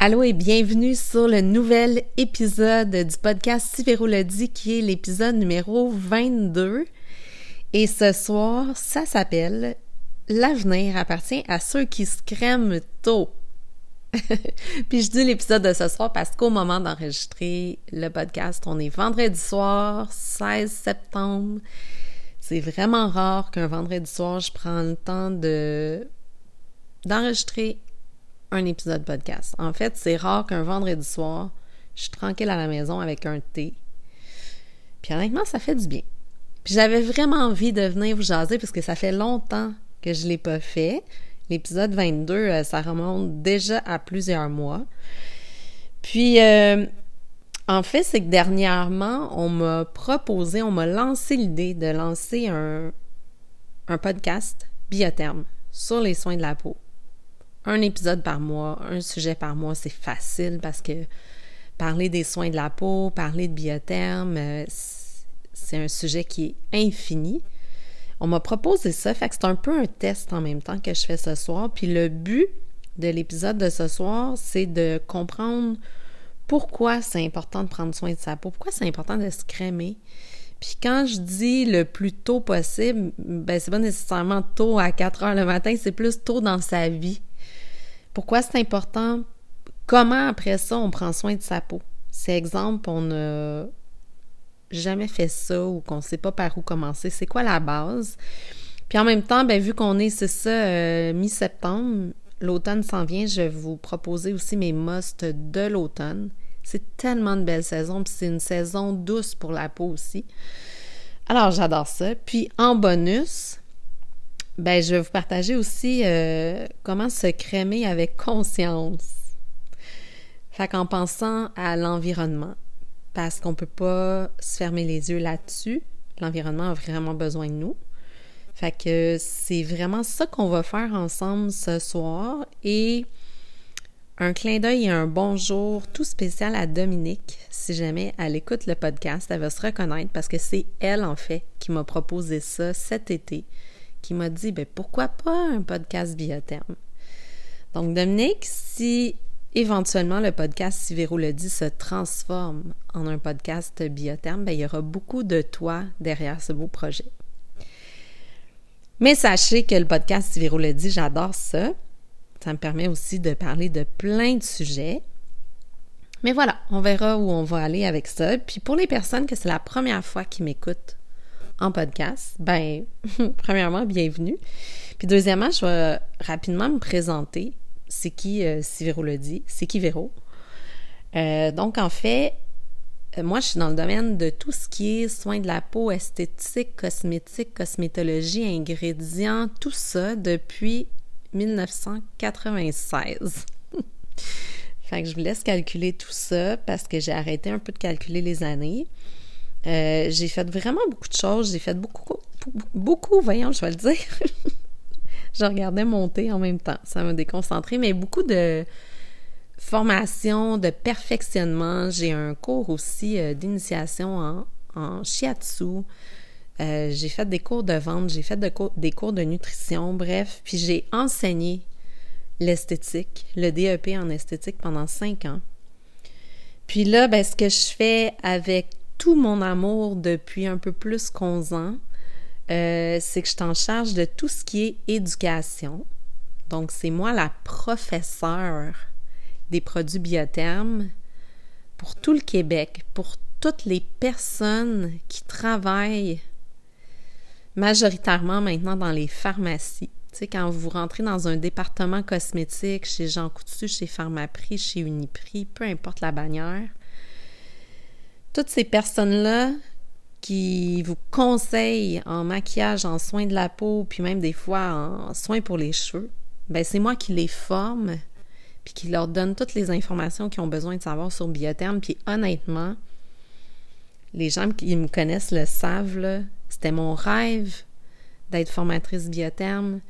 Allô et bienvenue sur le nouvel épisode du podcast Si le dit qui est l'épisode numéro 22. Et ce soir, ça s'appelle L'avenir appartient à ceux qui se crèment tôt. Puis je dis l'épisode de ce soir parce qu'au moment d'enregistrer le podcast, on est vendredi soir, 16 septembre. C'est vraiment rare qu'un vendredi soir, je prends le temps de d'enregistrer un épisode podcast. En fait, c'est rare qu'un vendredi soir, je suis tranquille à la maison avec un thé. Puis honnêtement, ça fait du bien. Puis j'avais vraiment envie de venir vous jaser parce que ça fait longtemps que je l'ai pas fait. L'épisode 22, euh, ça remonte déjà à plusieurs mois. Puis, euh, en fait, c'est que dernièrement, on m'a proposé, on m'a lancé l'idée de lancer un, un podcast biotherme sur les soins de la peau un épisode par mois, un sujet par mois, c'est facile parce que parler des soins de la peau, parler de biotherme, euh, c'est un sujet qui est infini. On m'a proposé ça, fait que c'est un peu un test en même temps que je fais ce soir. Puis le but de l'épisode de ce soir, c'est de comprendre pourquoi c'est important de prendre soin de sa peau, pourquoi c'est important de se crémer. Puis quand je dis le plus tôt possible, ben c'est pas nécessairement tôt à 4 heures le matin, c'est plus tôt dans sa vie. Pourquoi c'est important? Comment après ça on prend soin de sa peau? C'est exemple, on n'a jamais fait ça ou qu'on ne sait pas par où commencer. C'est quoi la base? Puis en même temps, ben, vu qu'on est, c'est ça, euh, mi-septembre, l'automne s'en vient, je vais vous proposer aussi mes musts de l'automne. C'est tellement de belles saisons, puis c'est une saison douce pour la peau aussi. Alors, j'adore ça. Puis en bonus, ben, je vais vous partager aussi euh, comment se crémer avec conscience. Fait qu'en pensant à l'environnement, parce qu'on peut pas se fermer les yeux là-dessus, l'environnement a vraiment besoin de nous. Fait que c'est vraiment ça qu'on va faire ensemble ce soir et un clin d'œil et un bonjour tout spécial à Dominique. Si jamais elle écoute le podcast, elle va se reconnaître parce que c'est elle en fait qui m'a proposé ça cet été qui m'a dit ben pourquoi pas un podcast biotherme? Donc Dominique, si éventuellement le podcast Si Véro le dit se transforme en un podcast biotherme, ben, il y aura beaucoup de toi derrière ce beau projet. Mais sachez que le podcast Si Véro le dit, j'adore ça. Ça me permet aussi de parler de plein de sujets. Mais voilà, on verra où on va aller avec ça. Puis pour les personnes que c'est la première fois qui m'écoutent en podcast, ben, premièrement, bienvenue. Puis deuxièmement, je vais rapidement me présenter. C'est qui, euh, si Véro le dit, c'est qui Véro? Euh, donc, en fait, euh, moi, je suis dans le domaine de tout ce qui est soins de la peau, esthétique, cosmétique, cosmétologie, ingrédients, tout ça depuis 1996. fait que je vous laisse calculer tout ça parce que j'ai arrêté un peu de calculer les années. Euh, j'ai fait vraiment beaucoup de choses. J'ai fait beaucoup, beaucoup, voyons, je vais le dire. je regardais monter en même temps. Ça m'a déconcentré, mais beaucoup de formation, de perfectionnement. J'ai un cours aussi euh, d'initiation en, en shiatsu. Euh, j'ai fait des cours de vente, j'ai fait des cours de nutrition, bref. Puis j'ai enseigné l'esthétique, le DEP en esthétique pendant cinq ans. Puis là, ben, ce que je fais avec tout mon amour depuis un peu plus qu'onze ans, euh, c'est que je t'en charge de tout ce qui est éducation. Donc, c'est moi la professeure des produits biothermes pour tout le Québec, pour toutes les personnes qui travaillent majoritairement maintenant dans les pharmacies. Tu sais, quand vous rentrez dans un département cosmétique, chez Jean Coutu, chez Pharmaprix, chez Uniprix, peu importe la bannière, toutes ces personnes-là qui vous conseillent en maquillage, en soins de la peau, puis même des fois en soins pour les cheveux, ben c'est moi qui les forme, puis qui leur donne toutes les informations qu'ils ont besoin de savoir sur Biotherme. Puis honnêtement, les gens qui me connaissent le savent, c'était mon rêve d'être formatrice Biotherme.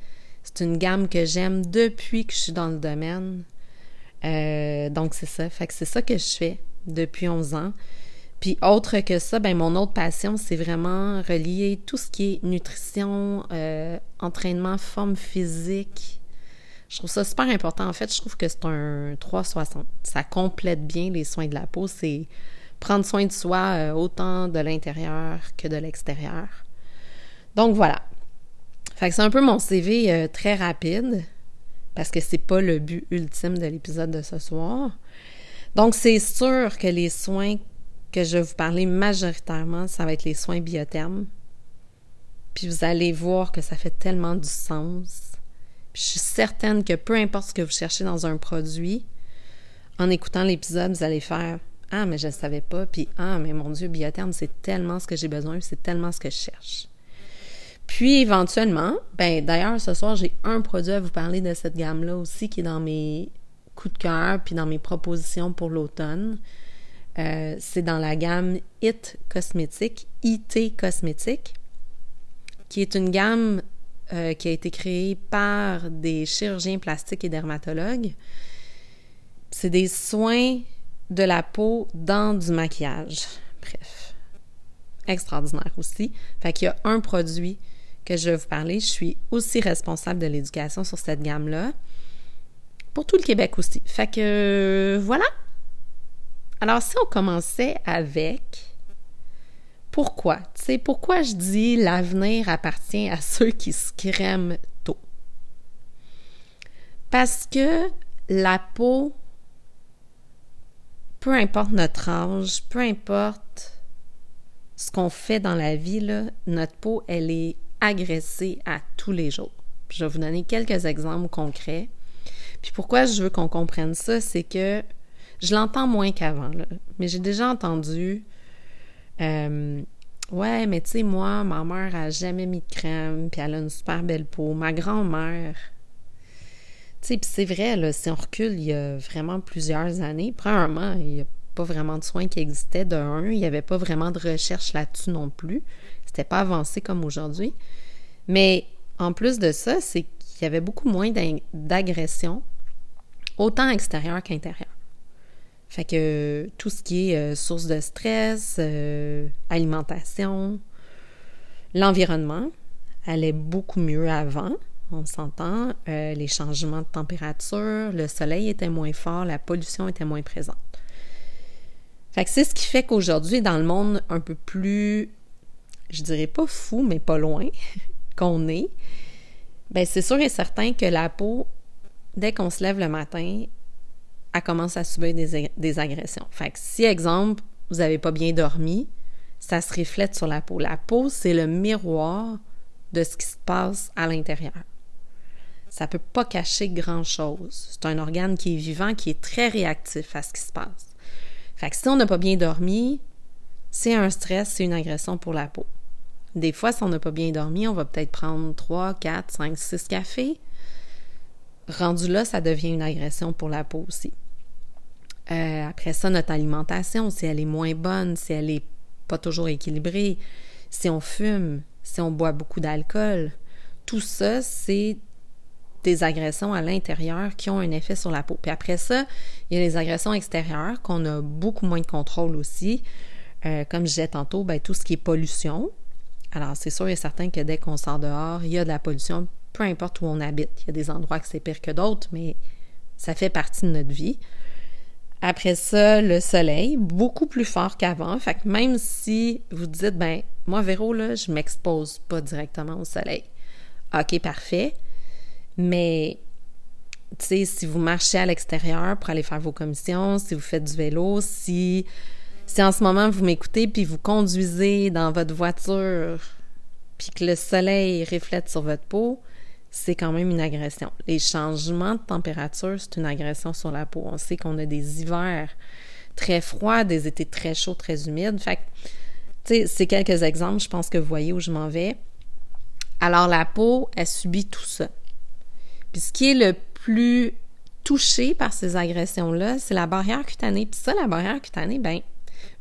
C'est une gamme que j'aime depuis que je suis dans le domaine. Euh, donc c'est ça. Fait que c'est ça que je fais depuis 11 ans. Puis autre que ça, ben mon autre passion, c'est vraiment relier tout ce qui est nutrition, euh, entraînement, forme physique, Je trouve ça super important. En fait, je trouve que c'est un 360. Ça complète bien les soins de la peau. C'est prendre soin de soi euh, autant de l'intérieur que de l'extérieur. Donc voilà. Fait que c'est un peu mon CV euh, très rapide parce que c'est pas le but ultime de l'épisode de ce soir. Donc c'est sûr que les soins que je vais vous parler majoritairement, ça va être les soins biothermes. Puis vous allez voir que ça fait tellement du sens. Puis je suis certaine que peu importe ce que vous cherchez dans un produit, en écoutant l'épisode, vous allez faire Ah, mais je ne savais pas. Puis Ah, mais mon Dieu, biotherme, c'est tellement ce que j'ai besoin, c'est tellement ce que je cherche. Puis éventuellement, ben d'ailleurs, ce soir, j'ai un produit à vous parler de cette gamme-là aussi qui est dans mes coups de cœur puis dans mes propositions pour l'automne. Euh, c'est dans la gamme IT Cosmétique, IT Cosmétique, qui est une gamme euh, qui a été créée par des chirurgiens plastiques et dermatologues. C'est des soins de la peau dans du maquillage. Bref, extraordinaire aussi. Fait qu'il y a un produit que je vais vous parler. Je suis aussi responsable de l'éducation sur cette gamme-là. Pour tout le Québec aussi. Fait que voilà. Alors, si on commençait avec pourquoi? Tu sais, pourquoi je dis l'avenir appartient à ceux qui se crèment tôt? Parce que la peau, peu importe notre âge, peu importe ce qu'on fait dans la vie, notre peau, elle est agressée à tous les jours. Je vais vous donner quelques exemples concrets. Puis pourquoi je veux qu'on comprenne ça, c'est que je l'entends moins qu'avant, mais j'ai déjà entendu euh, Ouais, mais tu sais, moi, ma mère a jamais mis de crème, puis elle a une super belle peau. Ma grand-mère. Tu sais, puis c'est vrai, là, si on recule il y a vraiment plusieurs années, premièrement, il n'y a pas vraiment de soins qui existaient de un, il n'y avait pas vraiment de recherche là-dessus non plus. C'était pas avancé comme aujourd'hui. Mais en plus de ça, c'est qu'il y avait beaucoup moins d'agression, autant extérieure qu'intérieure. Fait que tout ce qui est euh, source de stress, euh, alimentation, l'environnement allait beaucoup mieux avant, on s'entend. Euh, les changements de température, le soleil était moins fort, la pollution était moins présente. Fait que c'est ce qui fait qu'aujourd'hui, dans le monde un peu plus, je dirais pas fou, mais pas loin qu'on est, ben c'est sûr et certain que la peau, dès qu'on se lève le matin, elle commence à subir des, agressions. Fait que si, exemple, vous n'avez pas bien dormi, ça se reflète sur la peau. La peau, c'est le miroir de ce qui se passe à l'intérieur. Ça peut pas cacher grand-chose. C'est un organe qui est vivant, qui est très réactif à ce qui se passe. Fait que si on n'a pas bien dormi, c'est un stress, c'est une agression pour la peau. Des fois, si on n'a pas bien dormi, on va peut-être prendre 3, 4, 5, 6 cafés rendu là, ça devient une agression pour la peau aussi. Euh, après ça, notre alimentation, si elle est moins bonne, si elle est pas toujours équilibrée, si on fume, si on boit beaucoup d'alcool, tout ça, c'est des agressions à l'intérieur qui ont un effet sur la peau. Puis après ça, il y a les agressions extérieures qu'on a beaucoup moins de contrôle aussi. Euh, comme je disais tantôt, ben, tout ce qui est pollution. Alors, c'est sûr et certain que dès qu'on sort dehors, il y a de la pollution, peu importe où on habite. Il y a des endroits que c'est pire que d'autres, mais ça fait partie de notre vie. Après ça, le soleil, beaucoup plus fort qu'avant. Fait que même si vous dites, ben, moi, Véro, là, je m'expose pas directement au soleil. OK, parfait. Mais, tu sais, si vous marchez à l'extérieur pour aller faire vos commissions, si vous faites du vélo, si, si en ce moment vous m'écoutez puis vous conduisez dans votre voiture puis que le soleil reflète sur votre peau, c'est quand même une agression. Les changements de température, c'est une agression sur la peau. On sait qu'on a des hivers très froids, des étés très chauds, très humides. Fait que, c'est quelques exemples, je pense que vous voyez où je m'en vais. Alors, la peau, elle subit tout ça. Puis ce qui est le plus touché par ces agressions-là, c'est la barrière cutanée. Puis ça, la barrière cutanée, ben,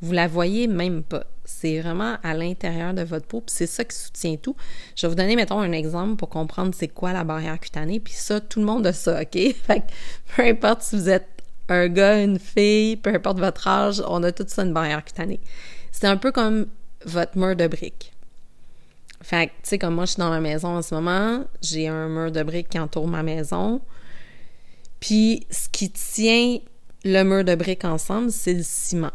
vous la voyez même pas. C'est vraiment à l'intérieur de votre peau, puis c'est ça qui soutient tout. Je vais vous donner, mettons, un exemple pour comprendre c'est quoi la barrière cutanée, puis ça, tout le monde a ça, OK? Fait que peu importe si vous êtes un gars, une fille, peu importe votre âge, on a tout ça une barrière cutanée. C'est un peu comme votre mur de briques. Fait que, tu sais, comme moi, je suis dans ma maison en ce moment, j'ai un mur de briques qui entoure ma maison. Puis ce qui tient le mur de briques ensemble, c'est le ciment.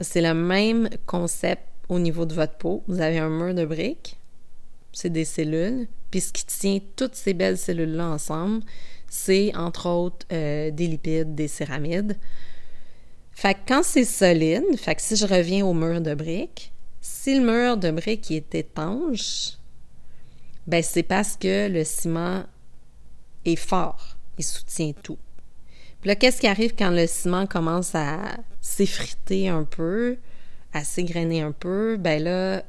C'est le même concept au niveau de votre peau. Vous avez un mur de briques, c'est des cellules. Puis ce qui tient toutes ces belles cellules-là ensemble, c'est entre autres euh, des lipides, des céramides. Fait que quand c'est solide, fait que si je reviens au mur de briques, si le mur de briques est étanche, ben c'est parce que le ciment est fort, il soutient tout. Là, qu'est-ce qui arrive quand le ciment commence à s'effriter un peu, à s'égrener un peu? Ben là,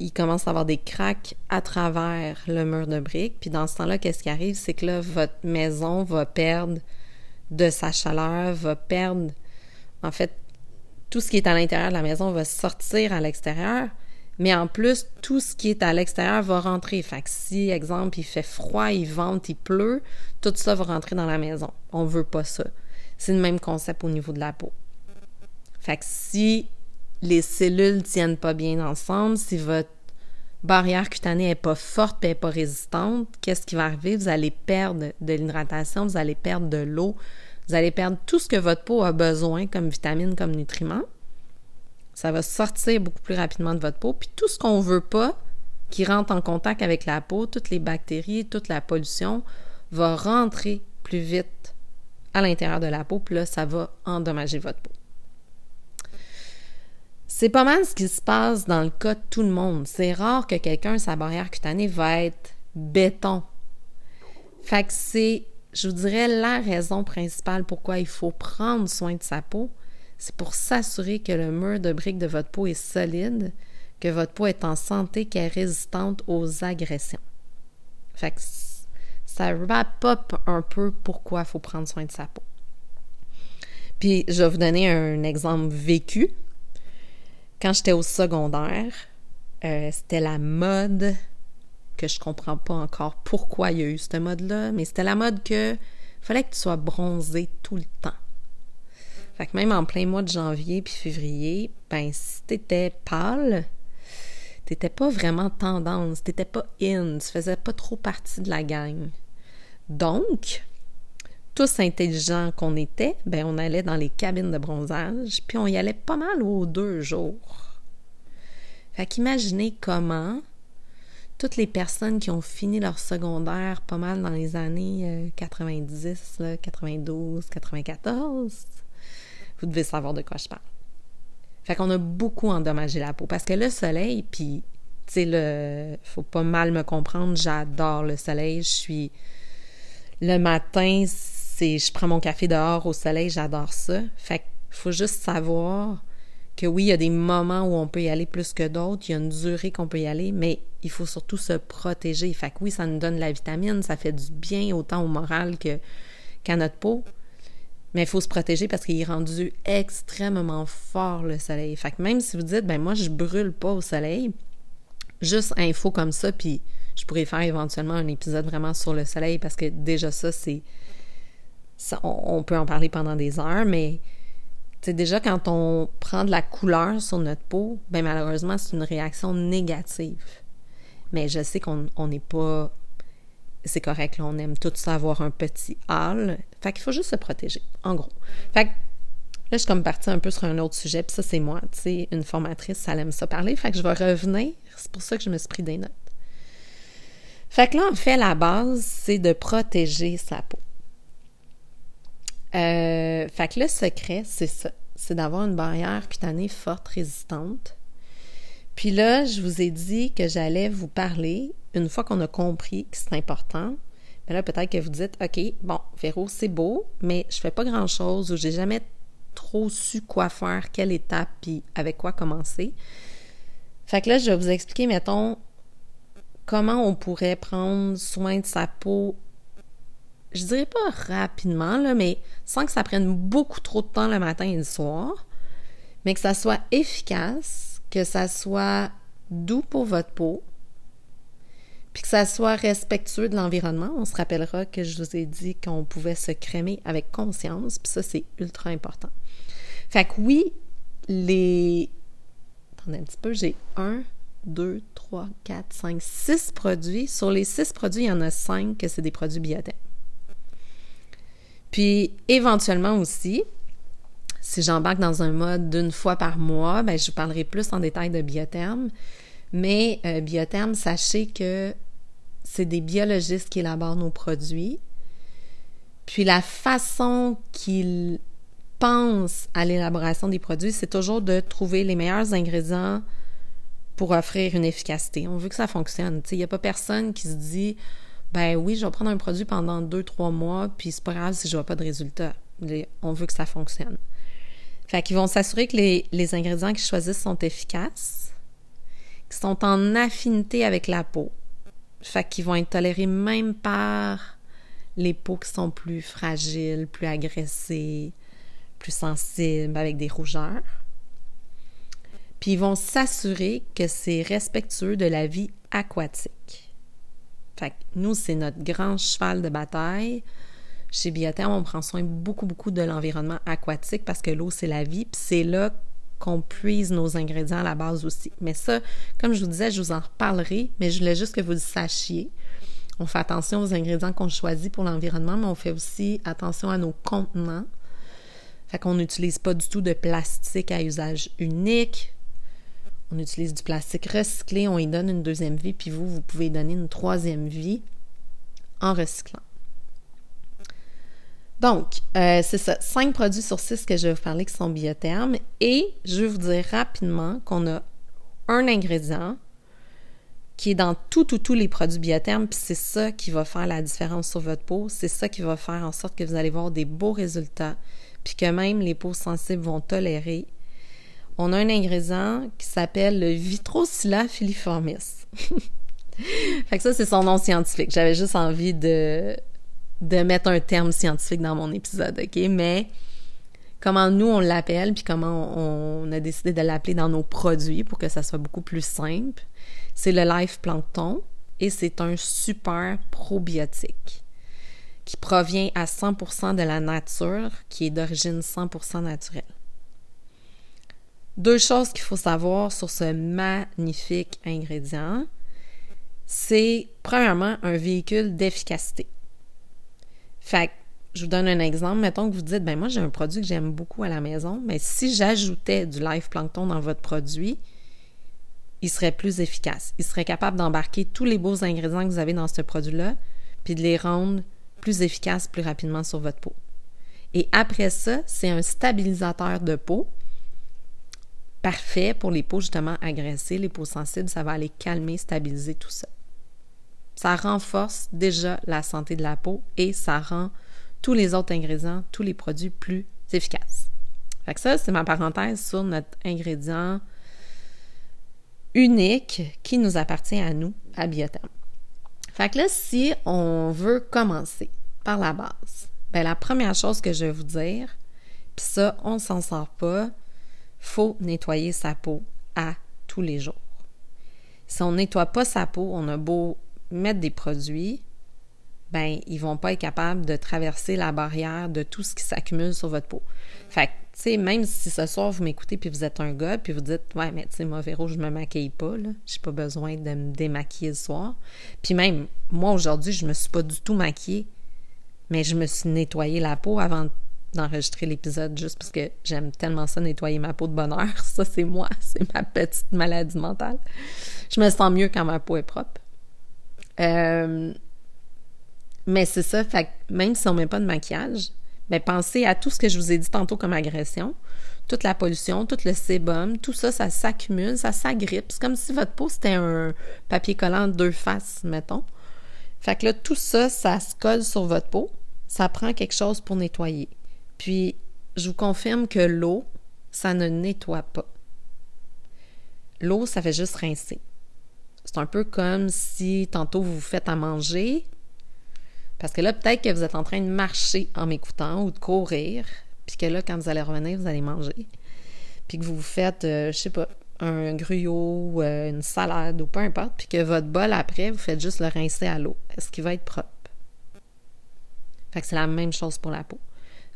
il commence à avoir des craques à travers le mur de briques. Puis dans ce temps-là, qu'est-ce qui arrive? C'est que là, votre maison va perdre de sa chaleur, va perdre, en fait, tout ce qui est à l'intérieur de la maison va sortir à l'extérieur, mais en plus, tout ce qui est à l'extérieur va rentrer. Fait que si, exemple, il fait froid, il vente, il pleut, tout ça va rentrer dans la maison. On veut pas ça. C'est le même concept au niveau de la peau. Fait que si les cellules tiennent pas bien ensemble, si votre barrière cutanée est pas forte et n'est pas résistante, qu'est-ce qui va arriver? Vous allez perdre de l'hydratation, vous allez perdre de l'eau, vous allez perdre tout ce que votre peau a besoin comme vitamines, comme nutriments. Ça va sortir beaucoup plus rapidement de votre peau. Puis tout ce qu'on veut pas qui rentre en contact avec la peau, toutes les bactéries, toute la pollution, va rentrer plus vite à l'intérieur de la peau, puis là, ça va endommager votre peau. C'est pas mal ce qui se passe dans le cas de tout le monde. C'est rare que quelqu'un, sa barrière cutanée va être béton. Fait que c'est, je vous dirais, la raison principale pourquoi il faut prendre soin de sa peau. C'est pour s'assurer que le mur de briques de votre peau est solide, que votre peau est en santé, qu'elle est résistante aux agressions. Fait que ça wrap up un peu pourquoi il faut prendre soin de sa peau. Puis, je vais vous donner un exemple vécu. Quand j'étais au secondaire, euh, c'était la mode que je comprends pas encore pourquoi il y a eu cette mode-là, mais c'était la mode que fallait que tu sois bronzé tout le temps. Fait que même en plein mois de janvier puis février, ben si t'étais pâle, t'étais pas vraiment tendance, t'étais pas in, tu faisais pas trop partie de la gang. Donc, tous intelligents qu'on était, ben on allait dans les cabines de bronzage, puis on y allait pas mal aux deux jours. Fait qu'imaginez comment toutes les personnes qui ont fini leur secondaire pas mal dans les années 90, 92, 94, vous devez savoir de quoi je parle. Fait qu'on a beaucoup endommagé la peau parce que le soleil, puis, tu sais, le, faut pas mal me comprendre, j'adore le soleil, je suis, le matin, je prends mon café dehors au soleil, j'adore ça. Fait qu'il faut juste savoir que oui, il y a des moments où on peut y aller plus que d'autres, il y a une durée qu'on peut y aller, mais il faut surtout se protéger. Fait que oui, ça nous donne la vitamine, ça fait du bien autant au moral que qu'à notre peau. Mais il faut se protéger parce qu'il est rendu extrêmement fort le soleil. Fait que même si vous dites, ben moi je brûle pas au soleil, juste info comme ça, puis je pourrais faire éventuellement un épisode vraiment sur le soleil parce que déjà ça, c'est on, peut en parler pendant des heures, mais déjà quand on prend de la couleur sur notre peau, ben malheureusement, c'est une réaction négative. Mais je sais qu'on n'est pas. C'est correct, là, on aime tout ça avoir un petit hâle. Fait qu'il faut juste se protéger, en gros. Fait que là, je suis comme partie un peu sur un autre sujet, puis ça, c'est moi. Tu sais, une formatrice, ça aime ça parler. Fait que je vais revenir. C'est pour ça que je me suis pris des notes. Fait que là, en fait, la base, c'est de protéger sa peau. Euh, fait que le secret, c'est ça. C'est d'avoir une barrière cutanée forte, résistante. Puis là, je vous ai dit que j'allais vous parler, une fois qu'on a compris que c'est important, mais là, peut-être que vous dites, OK, bon, Véro, c'est beau, mais je fais pas grand-chose ou j'ai jamais trop su quoi faire, quelle étape, puis avec quoi commencer. Fait que là, je vais vous expliquer, mettons, comment on pourrait prendre soin de sa peau je dirais pas rapidement, là, mais sans que ça prenne beaucoup trop de temps le matin et le soir, mais que ça soit efficace, que ça soit doux pour votre peau, puis que ça soit respectueux de l'environnement. On se rappellera que je vous ai dit qu'on pouvait se crémer avec conscience, puis ça, c'est ultra important. Fait que oui, les... Attendez un petit peu, j'ai un, deux, trois, quatre, cinq, six produits. Sur les six produits, il y en a cinq que c'est des produits biotech. Puis éventuellement aussi, si j'embarque dans un mode d'une fois par mois, ben, je vous parlerai plus en détail de biotherme. Mais euh, biotherme, sachez que c'est des biologistes qui élaborent nos produits. Puis la façon qu'ils pensent à l'élaboration des produits, c'est toujours de trouver les meilleurs ingrédients pour offrir une efficacité. On veut que ça fonctionne. Il n'y a pas personne qui se dit ben oui, je vais prendre un produit pendant deux, trois mois, puis c'est pas grave si je vois pas de résultat. On veut que ça fonctionne. Fait qu'ils vont s'assurer que les, les ingrédients qu'ils choisissent sont efficaces, qu'ils sont en affinité avec la peau. Fait qu'ils vont être tolérés même par les peaux qui sont plus fragiles, plus agressées, plus sensibles, avec des rougeurs. Puis ils vont s'assurer que c'est respectueux de la vie aquatique. Fait que nous, c'est notre grand cheval de bataille. Chez Biotherm, on prend soin beaucoup, beaucoup de l'environnement aquatique parce que l'eau, c'est la vie, puis c'est là qu'on puise nos ingrédients à la base aussi. Mais ça, comme je vous disais, je vous en reparlerai, mais je voulais juste que vous le sachiez. On fait attention aux ingrédients qu'on choisit pour l'environnement, mais on fait aussi attention à nos contenants. Fait qu'on n'utilise pas du tout de plastique à usage unique. On utilise du plastique recyclé, on y donne une deuxième vie, puis vous, vous pouvez donner une troisième vie en recyclant. Donc, euh, c'est ça, cinq produits sur six que je vais vous parler qui sont biothermes. Et je vais vous dire rapidement qu'on a un ingrédient qui est dans tout, tout, tous les produits biothermes, puis c'est ça qui va faire la différence sur votre peau. C'est ça qui va faire en sorte que vous allez voir des beaux résultats, puis que même les peaux sensibles vont tolérer on a un ingrédient qui s'appelle le Vitrocilla filiformis. fait que ça, c'est son nom scientifique. J'avais juste envie de, de mettre un terme scientifique dans mon épisode, OK? Mais comment nous, on l'appelle, puis comment on a décidé de l'appeler dans nos produits pour que ça soit beaucoup plus simple, c'est le Life Plankton et c'est un super probiotique qui provient à 100% de la nature, qui est d'origine 100% naturelle. Deux choses qu'il faut savoir sur ce magnifique ingrédient, c'est premièrement un véhicule d'efficacité. Fait je vous donne un exemple. Mettons que vous dites, ben moi j'ai un produit que j'aime beaucoup à la maison, mais si j'ajoutais du live plankton dans votre produit, il serait plus efficace. Il serait capable d'embarquer tous les beaux ingrédients que vous avez dans ce produit-là, puis de les rendre plus efficaces plus rapidement sur votre peau. Et après ça, c'est un stabilisateur de peau parfait pour les peaux justement agressées, les peaux sensibles, ça va aller calmer, stabiliser tout ça. Ça renforce déjà la santé de la peau et ça rend tous les autres ingrédients, tous les produits plus efficaces. Fait que ça, c'est ma parenthèse sur notre ingrédient unique qui nous appartient à nous, à Biotherm. Fait que là, si on veut commencer par la base, ben la première chose que je vais vous dire, puis ça, on s'en sort pas, faut nettoyer sa peau à tous les jours. Si on nettoie pas sa peau, on a beau mettre des produits, ben ils vont pas être capables de traverser la barrière de tout ce qui s'accumule sur votre peau. Fait que, tu sais, même si ce soir vous m'écoutez puis vous êtes un gars puis vous dites ouais mais tu sais moi Véro je me maquille pas là, j'ai pas besoin de me démaquiller le soir. Puis même moi aujourd'hui je me suis pas du tout maquillée, mais je me suis nettoyé la peau avant d'enregistrer l'épisode juste parce que j'aime tellement ça nettoyer ma peau de bonheur. Ça, c'est moi, c'est ma petite maladie mentale. Je me sens mieux quand ma peau est propre. Euh, mais c'est ça, fait même si on met pas de maquillage, ben pensez à tout ce que je vous ai dit tantôt comme agression, toute la pollution, tout le sébum, tout ça, ça s'accumule, ça s'agrippe. C'est comme si votre peau c'était un papier collant deux faces, mettons. Fait que là, tout ça, ça se colle sur votre peau. Ça prend quelque chose pour nettoyer. Puis, je vous confirme que l'eau, ça ne nettoie pas. L'eau, ça fait juste rincer. C'est un peu comme si tantôt vous vous faites à manger, parce que là, peut-être que vous êtes en train de marcher en m'écoutant ou de courir, puis que là, quand vous allez revenir, vous allez manger. Puis que vous vous faites, euh, je sais pas, un gruyot euh, une salade ou peu importe, puis que votre bol après, vous faites juste le rincer à l'eau. Est-ce qu'il va être propre? Fait que c'est la même chose pour la peau.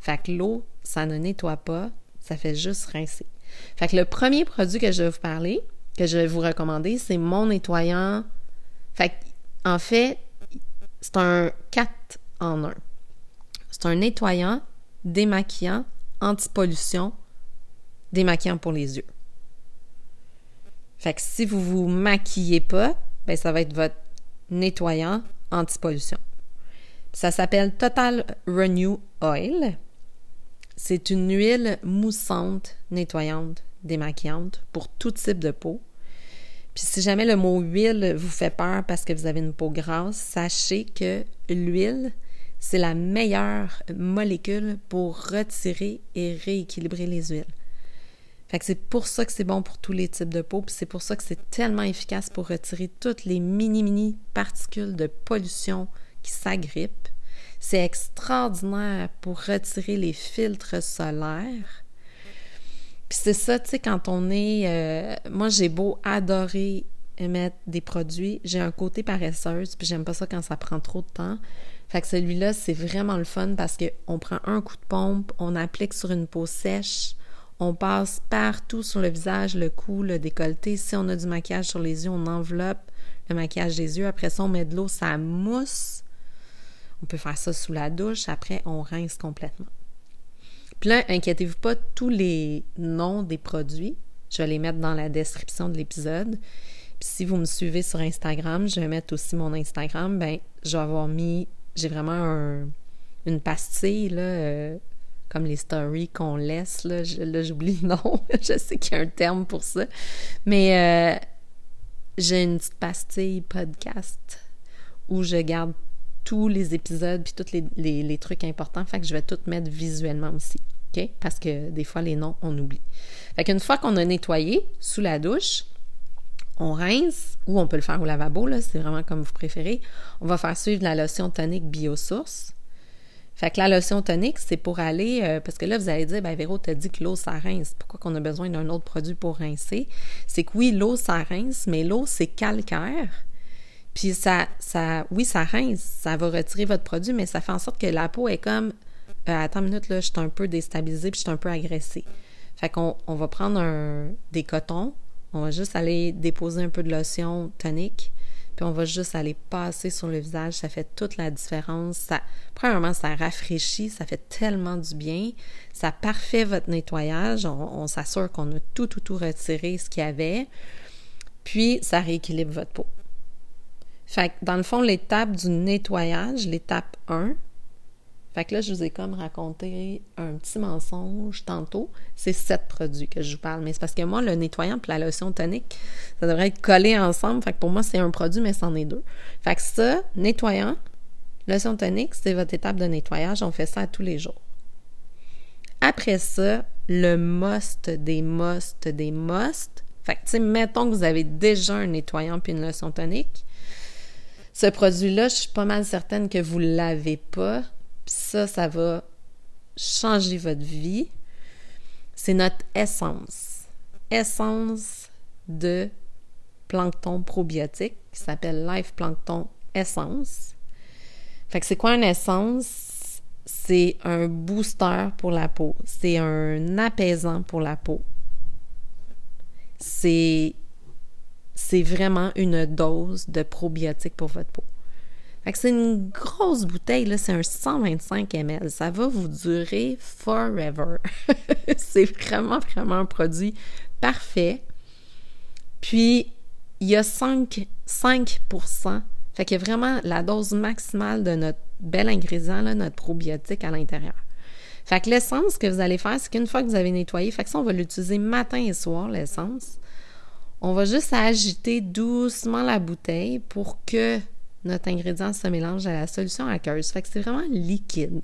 Fait que l'eau, ça ne nettoie pas, ça fait juste rincer. Fait que le premier produit que je vais vous parler, que je vais vous recommander, c'est mon nettoyant. Fait en fait, c'est un 4 en 1. C'est un nettoyant, démaquillant, anti-pollution, démaquillant pour les yeux. Fait si vous vous maquillez pas, ben ça va être votre nettoyant anti-pollution. Ça s'appelle Total Renew Oil. C'est une huile moussante, nettoyante, démaquillante pour tout type de peau. Puis si jamais le mot huile vous fait peur parce que vous avez une peau grasse, sachez que l'huile, c'est la meilleure molécule pour retirer et rééquilibrer les huiles. Fait que c'est pour ça que c'est bon pour tous les types de peau, puis c'est pour ça que c'est tellement efficace pour retirer toutes les mini-mini particules de pollution qui s'agrippent. C'est extraordinaire pour retirer les filtres solaires. Puis c'est ça, tu sais, quand on est... Euh, moi, j'ai beau adorer mettre des produits, j'ai un côté paresseuse, puis j'aime pas ça quand ça prend trop de temps. Fait que celui-là, c'est vraiment le fun parce qu'on prend un coup de pompe, on applique sur une peau sèche, on passe partout sur le visage, le cou, le décolleté. Si on a du maquillage sur les yeux, on enveloppe le maquillage des yeux. Après ça, on met de l'eau, ça mousse. On peut faire ça sous la douche. Après, on rince complètement. Puis là, inquiétez-vous pas, tous les noms des produits, je vais les mettre dans la description de l'épisode. Puis si vous me suivez sur Instagram, je vais mettre aussi mon Instagram. Ben, je vais avoir mis, j'ai vraiment une pastille là, euh, comme les stories qu'on laisse. Là, j'oublie le nom. je sais qu'il y a un terme pour ça. Mais euh, j'ai une petite pastille podcast où je garde tous les épisodes puis tous les, trucs importants. Fait que je vais tout mettre visuellement aussi. Parce que des fois, les noms, on oublie. Fait qu'une fois qu'on a nettoyé sous la douche, on rince, ou on peut le faire au lavabo, là, c'est vraiment comme vous préférez. On va faire suivre la lotion tonique biosource. Fait que la lotion tonique, c'est pour aller, euh, parce que là, vous allez dire, ben Véro, t'as dit que l'eau, ça rince. Pourquoi qu'on a besoin d'un autre produit pour rincer? C'est que oui, l'eau, ça rince, mais l'eau, c'est calcaire. Puis ça, ça, oui, ça rince, ça va retirer votre produit, mais ça fait en sorte que la peau est comme, euh, attends une minute, là, je suis un peu déstabilisée, puis je suis un peu agressée. Fait qu'on on va prendre un, des cotons, on va juste aller déposer un peu de lotion tonique, puis on va juste aller passer sur le visage. Ça fait toute la différence. Ça, premièrement, ça rafraîchit, ça fait tellement du bien. Ça parfait votre nettoyage. On, s'assure qu'on a tout, tout, tout retiré ce qu'il y avait. Puis, ça rééquilibre votre peau. Fait que, dans le fond, l'étape du nettoyage, l'étape 1, fait que là, je vous ai comme raconté un petit mensonge tantôt. C'est sept produits que je vous parle. Mais c'est parce que moi, le nettoyant et la lotion tonique, ça devrait être collé ensemble. Fait que pour moi, c'est un produit, mais c'en est deux. Fait que ça, nettoyant, lotion tonique, c'est votre étape de nettoyage. On fait ça tous les jours. Après ça, le must des must des must. Fait que, tu sais, mettons que vous avez déjà un nettoyant puis une lotion tonique. Ce produit-là, je suis pas mal certaine que vous l'avez pas ça, ça va changer votre vie. C'est notre essence. Essence de plancton probiotique qui s'appelle Life Plankton Essence. Fait que c'est quoi une essence? C'est un booster pour la peau. C'est un apaisant pour la peau. C'est c'est vraiment une dose de probiotiques pour votre peau. Que c'est une grosse bouteille, là, c'est un 125 ml. Ça va vous durer forever. c'est vraiment, vraiment un produit parfait. Puis, il y a 5, 5 Fait a vraiment la dose maximale de notre bel ingrédient, là, notre probiotique à l'intérieur. Fait que l'essence que vous allez faire, c'est qu'une fois que vous avez nettoyé, fait que ça, on va l'utiliser matin et soir, l'essence. On va juste agiter doucement la bouteille pour que notre ingrédient se mélange à la solution aqueuse. Fait que c'est vraiment liquide.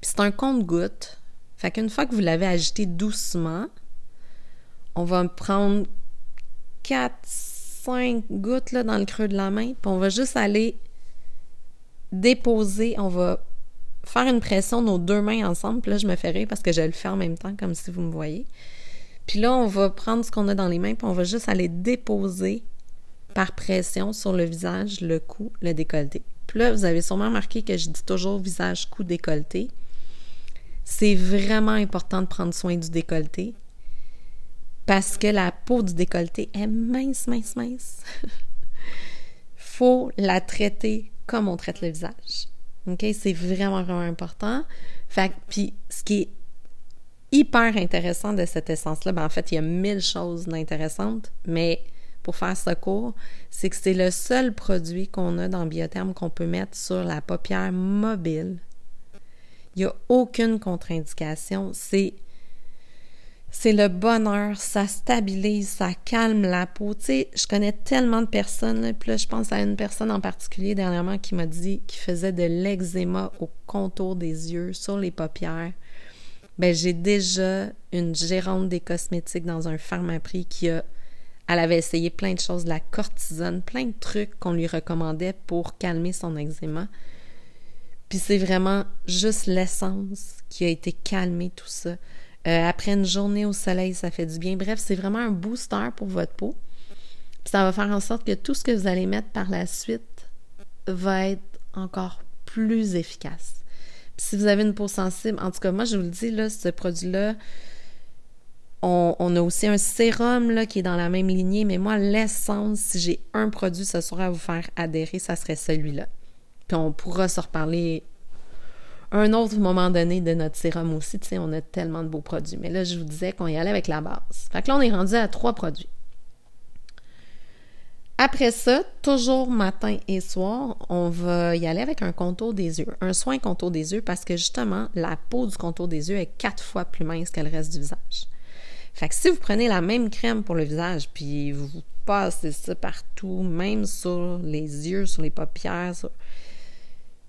Puis c'est un compte-goutte. Fait qu'une fois que vous l'avez agité doucement, on va prendre 4, 5 gouttes dans le creux de la main, puis on va juste aller déposer, on va faire une pression nos deux mains ensemble. Puis là, je me fais rire parce que je le fais en même temps, comme si vous me voyez. Puis là, on va prendre ce qu'on a dans les mains, puis on va juste aller déposer par pression sur le visage, le cou, le décolleté. Puis là, vous avez sûrement remarqué que je dis toujours visage, cou, décolleté. C'est vraiment important de prendre soin du décolleté parce que la peau du décolleté est mince, mince, mince. faut la traiter comme on traite le visage. OK? C'est vraiment, vraiment important. Fait puis ce qui est hyper intéressant de cette essence-là, ben en fait, il y a mille choses d'intéressantes, mais pour faire ce cours, c'est que c'est le seul produit qu'on a dans Biotherme qu'on peut mettre sur la paupière mobile. Il n'y a aucune contre-indication. C'est c'est le bonheur, ça stabilise, ça calme la peau. Tu sais, je connais tellement de personnes, là, puis là, je pense à une personne en particulier dernièrement qui m'a dit qu'il faisait de l'eczéma au contour des yeux, sur les paupières. Ben, j'ai déjà une gérante des cosmétiques dans un pharmaprix qui a elle avait essayé plein de choses, la cortisone, plein de trucs qu'on lui recommandait pour calmer son eczéma. Puis c'est vraiment juste l'essence qui a été calmée, tout ça. Euh, après une journée au soleil, ça fait du bien. Bref, c'est vraiment un booster pour votre peau. ça va faire en sorte que tout ce que vous allez mettre par la suite va être encore plus efficace. si vous avez une peau sensible, en tout cas, moi, je vous le dis, là, ce produit-là, on, a aussi un sérum qui est dans la même lignée, mais moi, l'essence, si j'ai un produit ce soir à vous faire adhérer, ça serait celui-là. Puis on pourra se reparler un autre moment donné de notre sérum aussi. Tu sais, on a tellement de beaux produits. Mais là, je vous disais qu'on y allait avec la base. Fait que là, on est rendu à trois produits. Après ça, toujours matin et soir, on va y aller avec un contour des yeux, un soin contour des yeux parce que justement, la peau du contour des yeux est quatre fois plus mince que le reste du visage. Fait que si vous prenez la même crème pour le visage, puis vous passez ça partout, même sur les yeux, sur les paupières,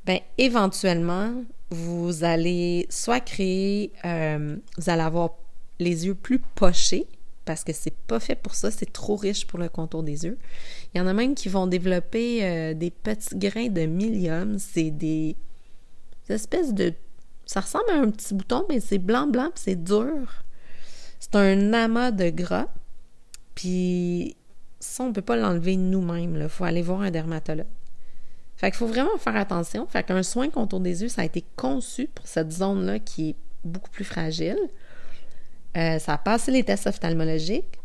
ben éventuellement, vous allez soit créer, euh, vous allez avoir les yeux plus pochés, parce que c'est pas fait pour ça, c'est trop riche pour le contour des yeux. Il y en a même qui vont développer euh, des petits grains de milium, c'est des, espèces de... Ça ressemble à un petit bouton, mais c'est blanc-blanc, c'est dur. C'est un amas de gras, puis ça, on peut pas l'enlever nous-mêmes, il faut aller voir un dermatologue. Fait qu'il faut vraiment faire attention. Fait qu'un soin contour des yeux, ça a été conçu pour cette zone-là qui est beaucoup plus fragile. Euh, ça a passé les tests ophtalmologiques.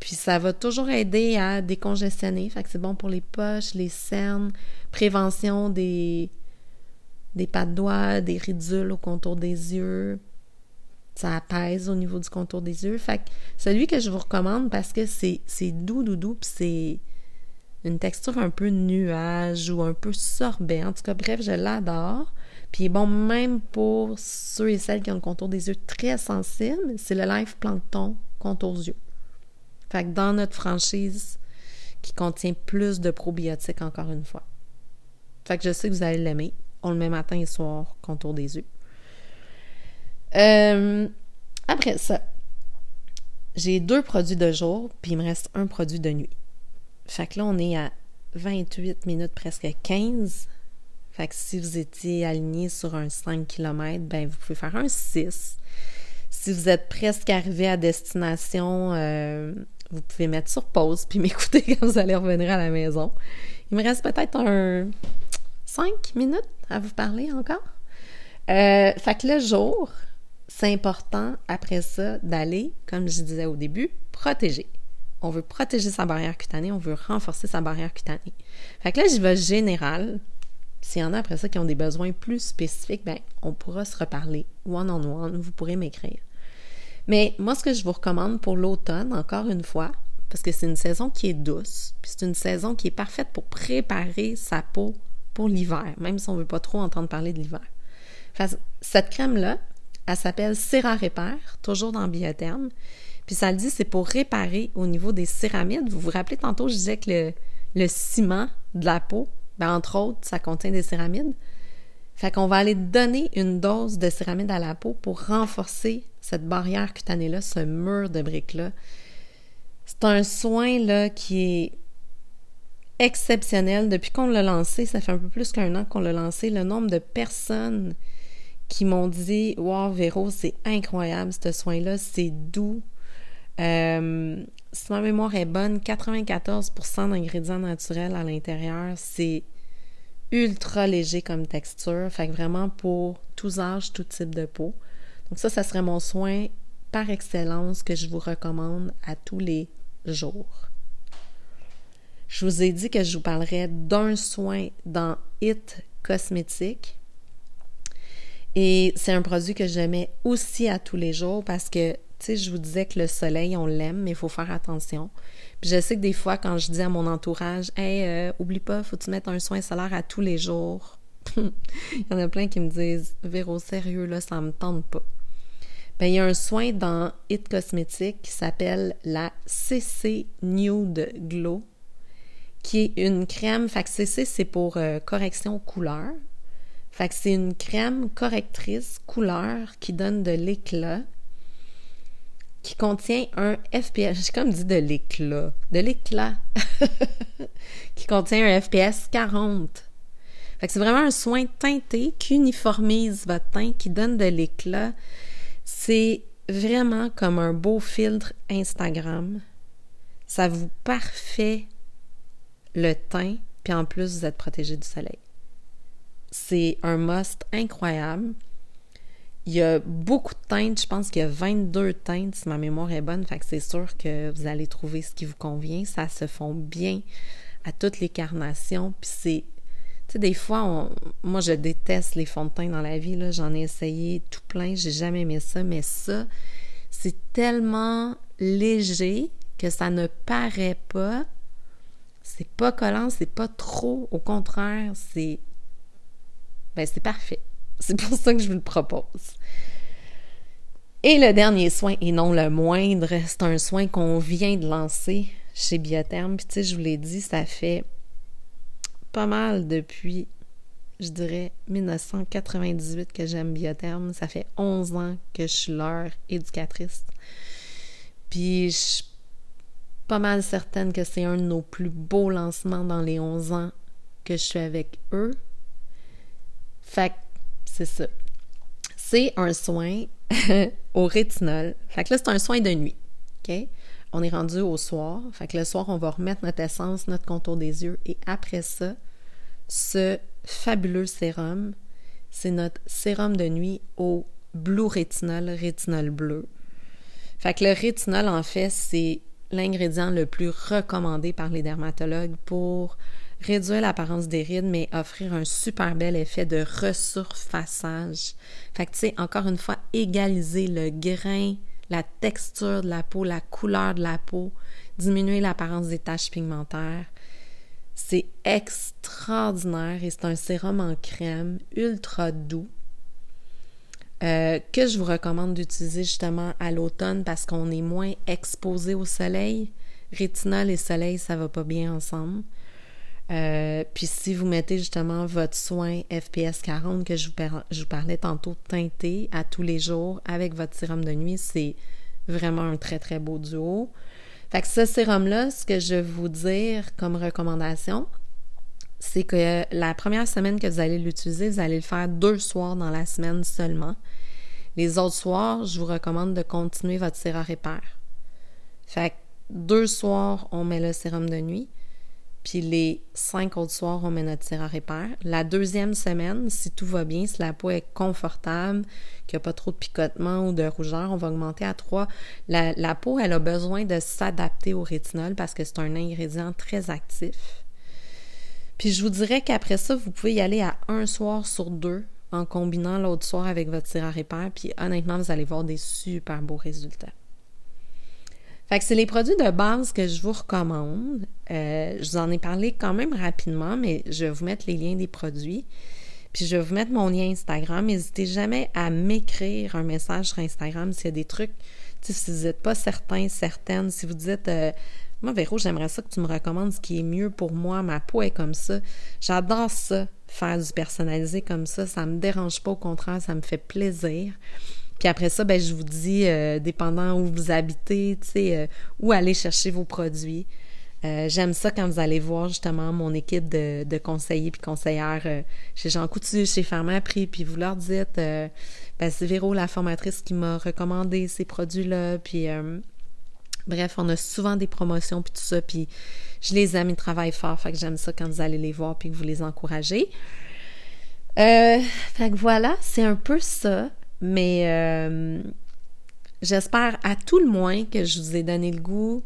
Puis ça va toujours aider à décongestionner. Fait que c'est bon pour les poches, les cernes, prévention des, des pas de doigts, des ridules au contour des yeux. Ça apaise au niveau du contour des yeux. Fait que celui que je vous recommande parce que c'est doux, doux, doux, puis c'est une texture un peu nuage ou un peu sorbet. En tout cas, bref, je l'adore. Puis bon, même pour ceux et celles qui ont le contour des yeux très sensible, c'est le Life Plankton contour yeux. Fait que dans notre franchise qui contient plus de probiotiques encore une fois. Fait que je sais que vous allez l'aimer. On le met matin et soir, contour des yeux. Euh, après ça, j'ai deux produits de jour, puis il me reste un produit de nuit. Fait que là, on est à 28 minutes, presque 15. Fait que si vous étiez aligné sur un 5 km, ben vous pouvez faire un 6. Si vous êtes presque arrivé à destination, euh, vous pouvez mettre sur pause puis m'écouter quand vous allez revenir à la maison. Il me reste peut-être un 5 minutes à vous parler encore. Euh, fait que le jour, c'est important après ça d'aller, comme je disais au début, protéger on veut protéger sa barrière cutanée, on veut renforcer sa barrière cutanée. Fait que là, j'y vais général. S'il y en a après ça qui ont des besoins plus spécifiques, ben, on pourra se reparler one-on-one, vous pourrez m'écrire. Mais moi, ce que je vous recommande pour l'automne, encore une fois, parce que c'est une saison qui est douce, puis c'est une saison qui est parfaite pour préparer sa peau pour l'hiver, même si on ne veut pas trop entendre parler de l'hiver. Cette crème-là, elle s'appelle Cera Repair, toujours dans Biotherme. Puis ça le dit, c'est pour réparer au niveau des céramides. Vous vous rappelez tantôt, je disais que le, ciment de la peau, ben entre autres, ça contient des céramides. Fait qu'on va aller donner une dose de céramide à la peau pour renforcer cette barrière cutanée-là, ce mur de briques-là. C'est un soin là qui est exceptionnel. Depuis qu'on l'a lancé, ça fait un peu plus qu'un an qu'on l'a lancé, le nombre de personnes qui m'ont dit Wow, Véro, c'est incroyable ce soin-là, c'est doux, euh, si ma mémoire est bonne, 94% d'ingrédients naturels à l'intérieur, c'est ultra léger comme texture, fait que vraiment pour tous âges, tout type de peau. Donc ça, ça serait mon soin par excellence que je vous recommande à tous les jours. Je vous ai dit que je vous parlerais d'un soin dans It Cosmétique. Et c'est un produit que je mets aussi à tous les jours parce que, tu sais, je vous disais que le soleil, on l'aime, mais il faut faire attention. Puis je sais que des fois, quand je dis à mon entourage, Hey, euh, oublie pas, faut tu mettre un soin solaire à tous les jours. il y en a plein qui me disent, Véro, sérieux, là, ça me tente pas. Ben, il y a un soin dans It Cosmétique qui s'appelle la CC Nude Glow qui est une crème. Fait que CC, c'est pour euh, correction couleur. Fait que c'est une crème correctrice couleur qui donne de l'éclat, qui contient un FPS. J'ai comme dit de l'éclat. De l'éclat. qui contient un FPS 40. Fait que c'est vraiment un soin teinté qui uniformise votre teint, qui donne de l'éclat. C'est vraiment comme un beau filtre Instagram. Ça vous parfait le teint, puis en plus, vous êtes protégé du soleil. C'est un must incroyable. Il y a beaucoup de teintes, je pense qu'il y a 22 teintes si ma mémoire est bonne, fait c'est sûr que vous allez trouver ce qui vous convient. Ça se fond bien à toutes les carnations, puis c'est tu sais, des fois, moi, je déteste les fonds de teint dans la vie. J'en ai essayé tout plein. J'ai jamais aimé ça. Mais ça, c'est tellement léger que ça ne paraît pas c'est pas collant, c'est pas trop. Au contraire, c'est. Ben, c'est parfait. C'est pour ça que je vous le propose. Et le dernier soin, et non le moindre, c'est un soin qu'on vient de lancer chez Biotherme. Puis, tu sais, je vous l'ai dit, ça fait pas mal depuis, je dirais, 1998 que j'aime Biotherme. Ça fait 11 ans que je suis leur éducatrice. Puis, je pas mal certaine que c'est un de nos plus beaux lancements dans les 11 ans que je suis avec eux. Fait c'est ça. C'est un soin au rétinol. Fait que là, c'est un soin de nuit. OK? On est rendu au soir. Fait que le soir, on va remettre notre essence, notre contour des yeux. Et après ça, ce fabuleux sérum, c'est notre sérum de nuit au blue rétinol, rétinol bleu. Fait que le rétinol, en fait, c'est l'ingrédient le plus recommandé par les dermatologues pour réduire l'apparence des rides, mais offrir un super bel effet de resurfaçage. Fait que, tu sais, encore une fois, égaliser le grain, la texture de la peau, la couleur de la peau, diminuer l'apparence des taches pigmentaires. C'est extraordinaire et c'est un sérum en crème ultra doux euh, que je vous recommande d'utiliser justement à l'automne parce qu'on est moins exposé au soleil. Rétinol et soleil, ça va pas bien ensemble. Euh, puis si vous mettez justement votre soin FPS 40 que je vous, parlais tantôt teinté à tous les jours avec votre sérum de nuit, c'est vraiment un très très beau duo. Fait que ce sérum-là, ce que je vais vous dire comme recommandation, c'est que la première semaine que vous allez l'utiliser, vous allez le faire deux soirs dans la semaine seulement. Les autres soirs, je vous recommande de continuer votre sérum répare. Fait que deux soirs, on met le sérum de nuit. Puis les cinq autres soirs, on met notre sérum répare. La deuxième semaine, si tout va bien, si la peau est confortable, qu'il n'y a pas trop de picotement ou de rougeur, on va augmenter à trois. La, peau, elle a besoin de s'adapter au rétinol parce que c'est un ingrédient très actif. Puis je vous dirais qu'après ça, vous pouvez y aller à un soir sur deux en combinant l'autre soir avec votre sérum répare. Puis honnêtement, vous allez voir des super beaux résultats. Fait que c'est les produits de base que je vous recommande. Euh, je vous en ai parlé quand même rapidement, mais je vais vous mettre les liens des produits. Puis je vais vous mettre mon lien Instagram. N'hésitez jamais à m'écrire un message sur Instagram s'il y a des trucs, si vous n'êtes pas certain, certaine, si vous dites euh, moi, Véro, j'aimerais ça que tu me recommandes ce qui est mieux pour moi. Ma peau est comme ça. J'adore ça, faire du personnalisé comme ça. Ça me dérange pas, au contraire, ça me fait plaisir. Puis après ça, ben, je vous dis, euh, dépendant où vous habitez, tu sais, euh, où aller chercher vos produits. Euh, j'aime ça quand vous allez voir justement mon équipe de, de conseillers puis conseillères chez Jean Coutu, chez Pharmaprix, puis vous leur dites, ben, c'est Véro, la formatrice, qui m'a recommandé ces produits-là, puis Bref, on a souvent des promotions puis tout ça, puis je les aime, ils travaillent fort, fait que j'aime ça quand vous allez les voir puis que vous les encouragez. Euh, fait que voilà, c'est un peu ça, mais euh, j'espère à tout le moins que je vous ai donné le goût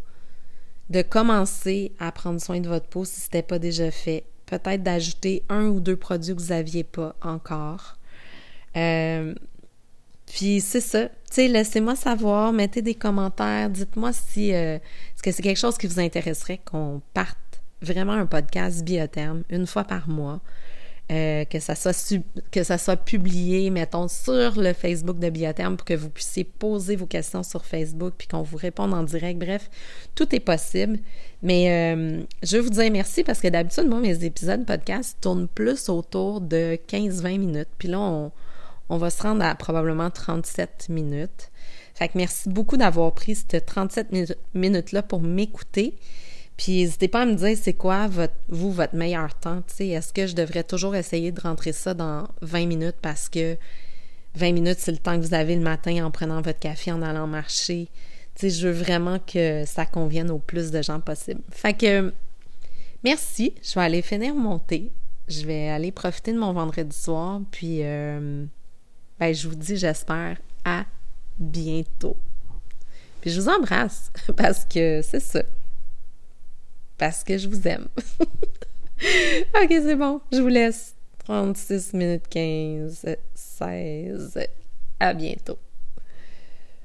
de commencer à prendre soin de votre peau si ce n'était pas déjà fait. Peut-être d'ajouter un ou deux produits que vous n'aviez pas encore. Euh, puis c'est ça. Tu sais, laissez-moi savoir, mettez des commentaires, dites-moi si euh, c'est quelque chose qui vous intéresserait qu'on parte vraiment un podcast biotherme une fois par mois. Euh, que ça soit publié, mettons, sur le Facebook de Biotherme pour que vous puissiez poser vos questions sur Facebook puis qu'on vous réponde en direct. Bref, tout est possible. Mais euh, je veux vous dire merci parce que d'habitude, moi, mes épisodes podcast tournent plus autour de 15-20 minutes. Puis là, on, on va se rendre à probablement 37 minutes. Fait que merci beaucoup d'avoir pris cette 37 minutes-là pour m'écouter. Puis n'hésitez pas à me dire c'est quoi vous, votre meilleur temps. Est-ce que je devrais toujours essayer de rentrer ça dans 20 minutes parce que 20 minutes, c'est le temps que vous avez le matin en prenant votre café, en allant marcher. sais, je veux vraiment que ça convienne au plus de gens possible. Fait que merci. Je vais aller finir mon thé. Je vais aller profiter de mon vendredi soir. Puis euh, ben, je vous dis, j'espère, à bientôt. Puis je vous embrasse parce que c'est ça parce que je vous aime. ok, c'est bon. Je vous laisse. 36 minutes 15, 16. À bientôt.